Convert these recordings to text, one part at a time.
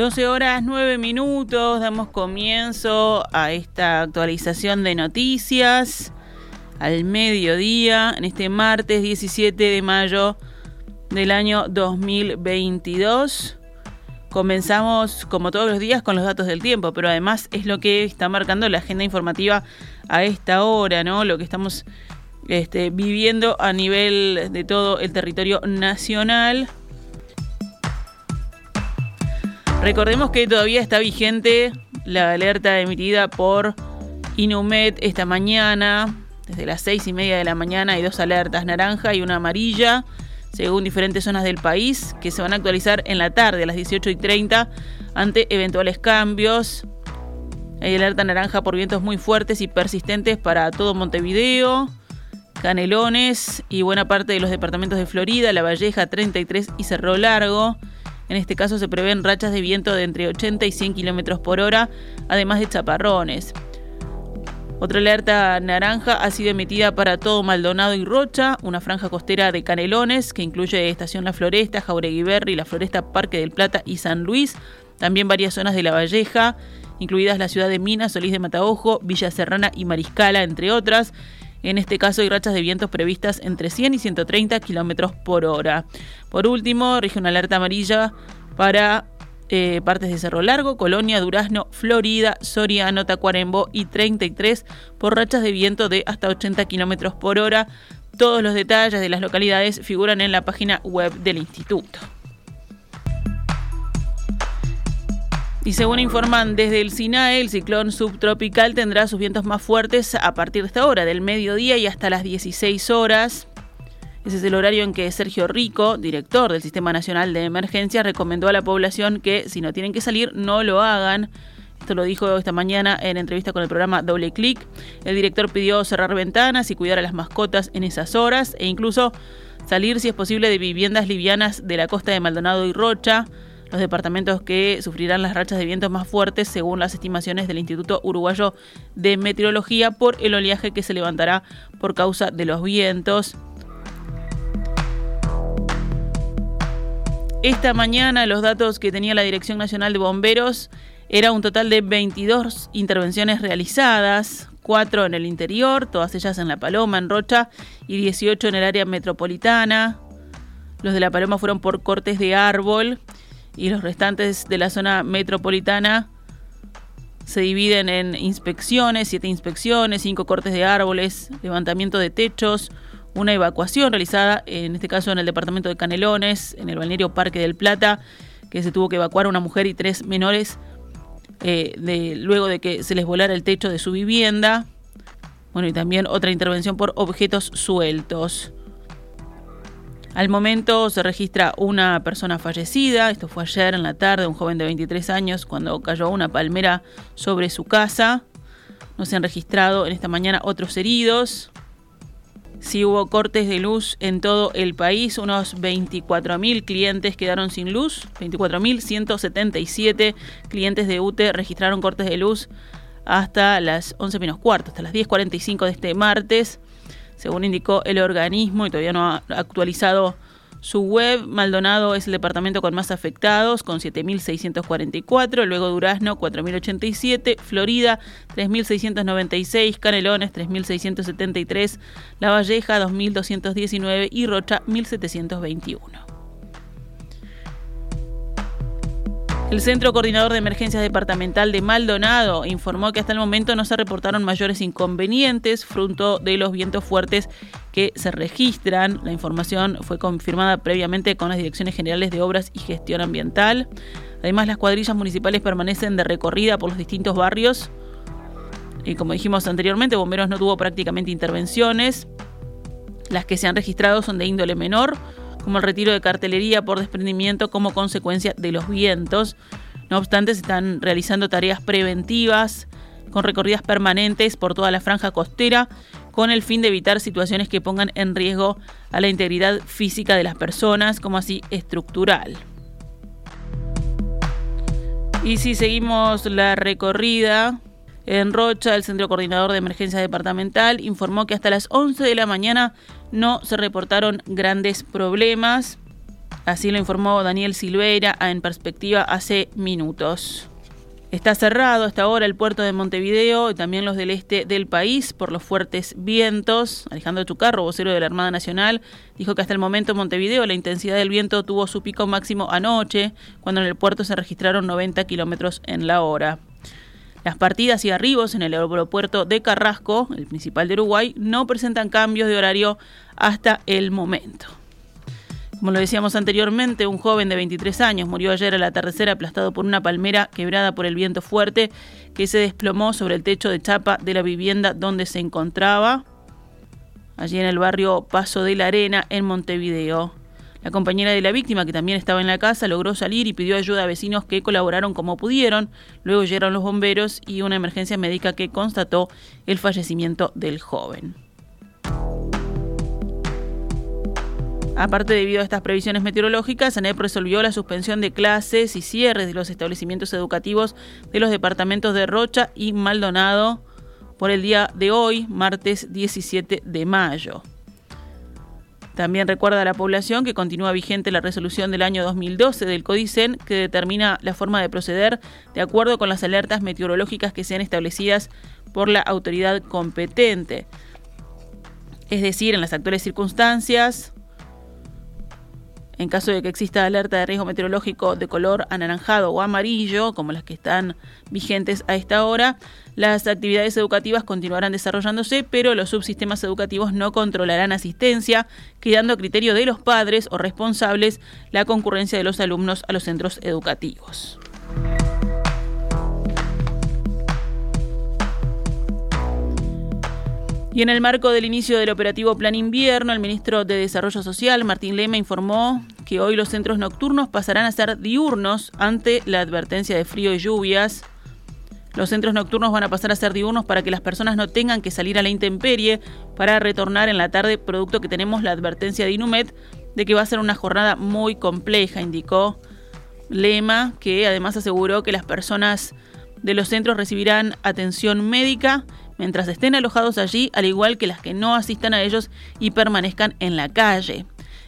12 horas 9 minutos, damos comienzo a esta actualización de noticias al mediodía, en este martes 17 de mayo del año 2022. Comenzamos como todos los días con los datos del tiempo, pero además es lo que está marcando la agenda informativa a esta hora, ¿no? Lo que estamos este, viviendo a nivel de todo el territorio nacional. Recordemos que todavía está vigente la alerta emitida por Inumet esta mañana. Desde las seis y media de la mañana hay dos alertas, naranja y una amarilla, según diferentes zonas del país, que se van a actualizar en la tarde a las 18 y 30 ante eventuales cambios. Hay alerta naranja por vientos muy fuertes y persistentes para todo Montevideo, Canelones y buena parte de los departamentos de Florida, La Valleja, 33 y Cerro Largo. En este caso se prevén rachas de viento de entre 80 y 100 kilómetros por hora, además de chaparrones. Otra alerta naranja ha sido emitida para todo Maldonado y Rocha, una franja costera de Canelones que incluye Estación La Floresta, Jauregui Berry, La Floresta, Parque del Plata y San Luis. También varias zonas de La Valleja, incluidas la ciudad de Minas, Solís de Mataojo, Villa Serrana y Mariscala, entre otras. En este caso hay rachas de vientos previstas entre 100 y 130 kilómetros por hora. Por último, una alerta amarilla para eh, partes de Cerro Largo, Colonia, Durazno, Florida, Soriano, Tacuarembó y 33 por rachas de viento de hasta 80 kilómetros por hora. Todos los detalles de las localidades figuran en la página web del instituto. Y según informan desde el SINAE, el ciclón subtropical tendrá sus vientos más fuertes a partir de esta hora, del mediodía y hasta las 16 horas. Ese es el horario en que Sergio Rico, director del Sistema Nacional de Emergencia, recomendó a la población que si no tienen que salir, no lo hagan. Esto lo dijo esta mañana en entrevista con el programa Doble Clic. El director pidió cerrar ventanas y cuidar a las mascotas en esas horas e incluso salir si es posible de viviendas livianas de la costa de Maldonado y Rocha los departamentos que sufrirán las rachas de vientos más fuertes según las estimaciones del Instituto Uruguayo de Meteorología por el oleaje que se levantará por causa de los vientos. Esta mañana los datos que tenía la Dirección Nacional de Bomberos era un total de 22 intervenciones realizadas, 4 en el interior, todas ellas en La Paloma, en Rocha, y 18 en el área metropolitana. Los de La Paloma fueron por cortes de árbol y los restantes de la zona metropolitana se dividen en inspecciones, siete inspecciones, cinco cortes de árboles, levantamiento de techos, una evacuación realizada, en este caso en el departamento de Canelones, en el balneario Parque del Plata, que se tuvo que evacuar una mujer y tres menores eh, luego de que se les volara el techo de su vivienda. Bueno, y también otra intervención por objetos sueltos. Al momento se registra una persona fallecida, esto fue ayer en la tarde, un joven de 23 años, cuando cayó una palmera sobre su casa. No se han registrado en esta mañana otros heridos. Sí hubo cortes de luz en todo el país, unos 24.000 clientes quedaron sin luz, 24.177 clientes de UTE registraron cortes de luz hasta las 11 menos cuarto, hasta las 10.45 de este martes. Según indicó el organismo, y todavía no ha actualizado su web, Maldonado es el departamento con más afectados, con 7.644, luego Durazno 4.087, Florida 3.696, Canelones 3.673, La Valleja 2.219 y Rocha 1.721. El Centro Coordinador de Emergencias Departamental de Maldonado informó que hasta el momento no se reportaron mayores inconvenientes fruto de los vientos fuertes que se registran. La información fue confirmada previamente con las Direcciones Generales de Obras y Gestión Ambiental. Además, las cuadrillas municipales permanecen de recorrida por los distintos barrios. Y como dijimos anteriormente, Bomberos no tuvo prácticamente intervenciones. Las que se han registrado son de índole menor como el retiro de cartelería por desprendimiento como consecuencia de los vientos. No obstante, se están realizando tareas preventivas con recorridas permanentes por toda la franja costera con el fin de evitar situaciones que pongan en riesgo a la integridad física de las personas, como así estructural. Y si seguimos la recorrida, en Rocha, el Centro Coordinador de Emergencia Departamental informó que hasta las 11 de la mañana no se reportaron grandes problemas. Así lo informó Daniel Silveira en perspectiva hace minutos. Está cerrado hasta ahora el puerto de Montevideo y también los del este del país por los fuertes vientos. Alejandro Chucarro, vocero de la Armada Nacional, dijo que hasta el momento en Montevideo la intensidad del viento tuvo su pico máximo anoche, cuando en el puerto se registraron 90 kilómetros en la hora. Las partidas y arribos en el aeropuerto de Carrasco, el principal de Uruguay, no presentan cambios de horario hasta el momento. Como lo decíamos anteriormente, un joven de 23 años murió ayer al atardecer aplastado por una palmera quebrada por el viento fuerte que se desplomó sobre el techo de chapa de la vivienda donde se encontraba, allí en el barrio Paso de la Arena, en Montevideo. La compañera de la víctima, que también estaba en la casa, logró salir y pidió ayuda a vecinos que colaboraron como pudieron. Luego llegaron los bomberos y una emergencia médica que constató el fallecimiento del joven. Aparte, debido a estas previsiones meteorológicas, ANEP resolvió la suspensión de clases y cierres de los establecimientos educativos de los departamentos de Rocha y Maldonado por el día de hoy, martes 17 de mayo. También recuerda a la población que continúa vigente la resolución del año 2012 del CODICEN que determina la forma de proceder de acuerdo con las alertas meteorológicas que sean establecidas por la autoridad competente. Es decir, en las actuales circunstancias, en caso de que exista alerta de riesgo meteorológico de color anaranjado o amarillo, como las que están vigentes a esta hora, las actividades educativas continuarán desarrollándose, pero los subsistemas educativos no controlarán asistencia, quedando a criterio de los padres o responsables la concurrencia de los alumnos a los centros educativos. Y en el marco del inicio del operativo Plan Invierno, el ministro de Desarrollo Social, Martín Lema, informó que hoy los centros nocturnos pasarán a ser diurnos ante la advertencia de frío y lluvias. Los centros nocturnos van a pasar a ser diurnos para que las personas no tengan que salir a la intemperie para retornar en la tarde, producto que tenemos la advertencia de Inumet de que va a ser una jornada muy compleja, indicó Lema, que además aseguró que las personas de los centros recibirán atención médica mientras estén alojados allí, al igual que las que no asistan a ellos y permanezcan en la calle.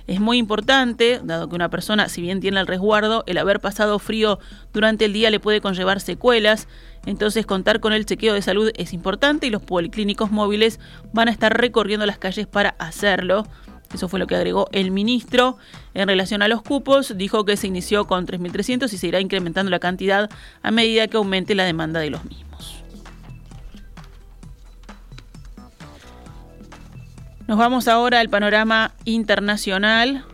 Es muy importante, dado que una persona, si bien tiene el resguardo, el haber pasado frío durante el día le puede conllevar secuelas, entonces contar con el chequeo de salud es importante y los policlínicos móviles van a estar recorriendo las calles para hacerlo. Eso fue lo que agregó el ministro. En relación a los cupos, dijo que se inició con 3.300 y se irá incrementando la cantidad a medida que aumente la demanda de los mismos. Nos vamos ahora al panorama internacional.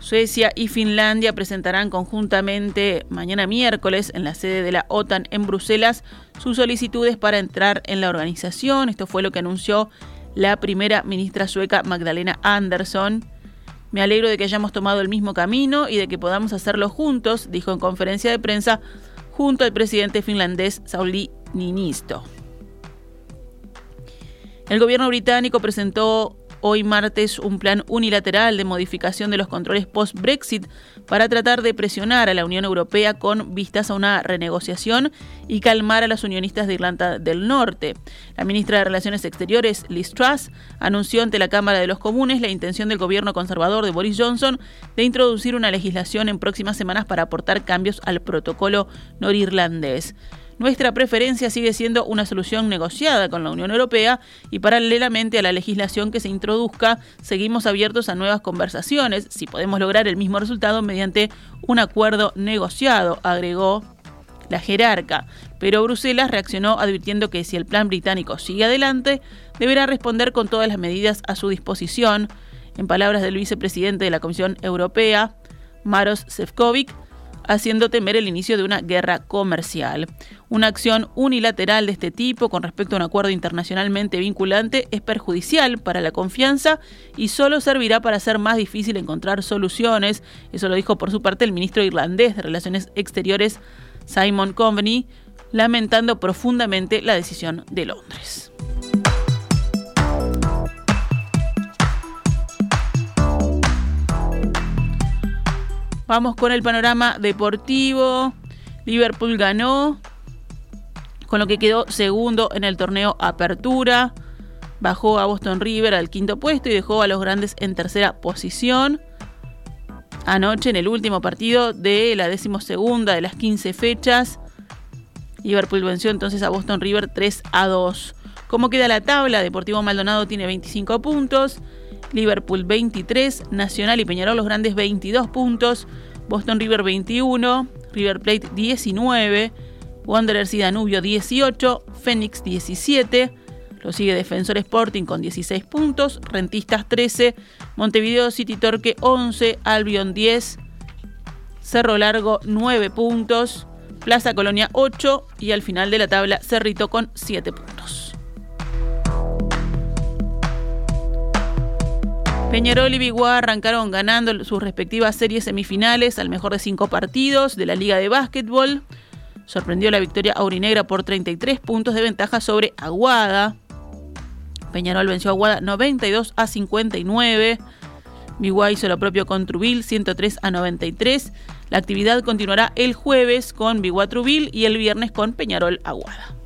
Suecia y Finlandia presentarán conjuntamente mañana miércoles en la sede de la OTAN en Bruselas sus solicitudes para entrar en la organización. Esto fue lo que anunció la primera ministra sueca Magdalena Andersson. Me alegro de que hayamos tomado el mismo camino y de que podamos hacerlo juntos, dijo en conferencia de prensa junto al presidente finlandés Sauli Niinisto. El gobierno británico presentó hoy martes un plan unilateral de modificación de los controles post-Brexit para tratar de presionar a la Unión Europea con vistas a una renegociación y calmar a las unionistas de Irlanda del Norte. La ministra de Relaciones Exteriores, Liz Truss, anunció ante la Cámara de los Comunes la intención del gobierno conservador de Boris Johnson de introducir una legislación en próximas semanas para aportar cambios al protocolo norirlandés. Nuestra preferencia sigue siendo una solución negociada con la Unión Europea y paralelamente a la legislación que se introduzca, seguimos abiertos a nuevas conversaciones si podemos lograr el mismo resultado mediante un acuerdo negociado, agregó la jerarca. Pero Bruselas reaccionó advirtiendo que si el plan británico sigue adelante, deberá responder con todas las medidas a su disposición. En palabras del vicepresidente de la Comisión Europea, Maros Sefcovic, haciendo temer el inicio de una guerra comercial. Una acción unilateral de este tipo con respecto a un acuerdo internacionalmente vinculante es perjudicial para la confianza y solo servirá para hacer más difícil encontrar soluciones. Eso lo dijo por su parte el ministro irlandés de Relaciones Exteriores, Simon Coveney, lamentando profundamente la decisión de Londres. Vamos con el panorama deportivo. Liverpool ganó, con lo que quedó segundo en el torneo Apertura. Bajó a Boston River al quinto puesto y dejó a los grandes en tercera posición. Anoche en el último partido de la decimosegunda de las 15 fechas, Liverpool venció entonces a Boston River 3 a 2. ¿Cómo queda la tabla? Deportivo Maldonado tiene 25 puntos, Liverpool 23, Nacional y Peñarol los grandes 22 puntos, Boston River 21, River Plate 19, Wanderers y Danubio 18, Fénix 17, lo sigue Defensor Sporting con 16 puntos, Rentistas 13, Montevideo City Torque 11, Albion 10, Cerro Largo 9 puntos, Plaza Colonia 8 y al final de la tabla Cerrito con 7 puntos. Peñarol y Biguá arrancaron ganando sus respectivas series semifinales al mejor de cinco partidos de la Liga de Básquetbol. Sorprendió la victoria aurinegra por 33 puntos de ventaja sobre Aguada. Peñarol venció a Aguada 92 a 59. Biguá hizo lo propio con Trubil 103 a 93. La actividad continuará el jueves con Biguá Trubil y el viernes con Peñarol Aguada.